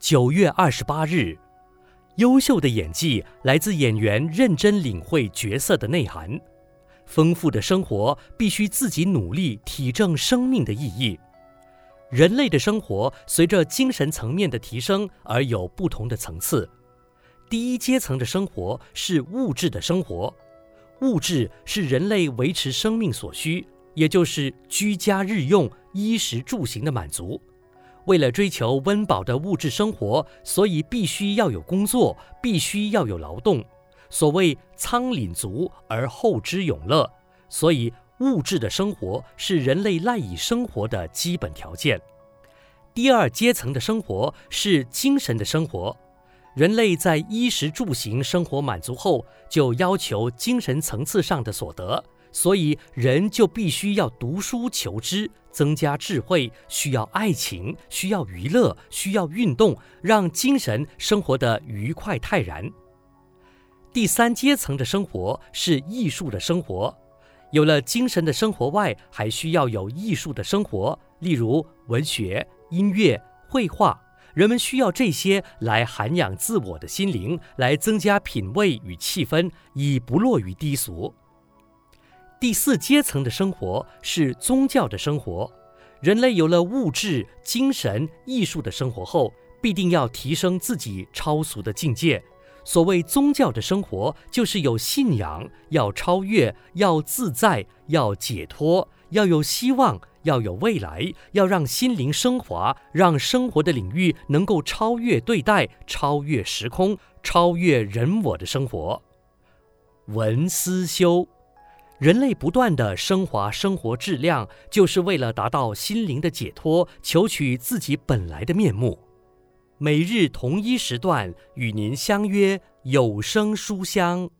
九月二十八日，优秀的演技来自演员认真领会角色的内涵。丰富的生活必须自己努力体证生命的意义。人类的生活随着精神层面的提升而有不同的层次。第一阶层的生活是物质的生活，物质是人类维持生命所需，也就是居家日用、衣食住行的满足。为了追求温饱的物质生活，所以必须要有工作，必须要有劳动。所谓仓廩足而后知永乐，所以。物质的生活是人类赖以生活的基本条件。第二阶层的生活是精神的生活。人类在衣食住行生活满足后，就要求精神层次上的所得，所以人就必须要读书求知，增加智慧，需要爱情，需要娱乐，需要运动，让精神生活得愉快泰然。第三阶层的生活是艺术的生活。有了精神的生活外，还需要有艺术的生活，例如文学、音乐、绘画。人们需要这些来涵养自我的心灵，来增加品味与气氛，以不落于低俗。第四阶层的生活是宗教的生活。人类有了物质、精神、艺术的生活后，必定要提升自己超俗的境界。所谓宗教的生活，就是有信仰，要超越，要自在，要解脱，要有希望，要有未来，要让心灵升华，让生活的领域能够超越对待，超越时空，超越人我的生活。闻思修，人类不断的升华生活质量，就是为了达到心灵的解脱，求取自己本来的面目。每日同一时段与您相约有声书香。